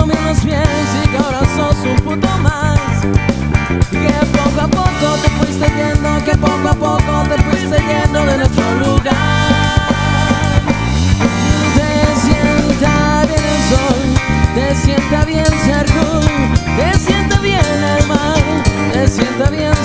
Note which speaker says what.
Speaker 1: comiendo los pies y que ahora sos un puto más. Que poco a poco te fuiste yendo, que poco a poco te fuiste yendo de nuestro lugar. Te sienta bien el sol, te sienta bien ser cool, te sienta bien el mar, te sienta bien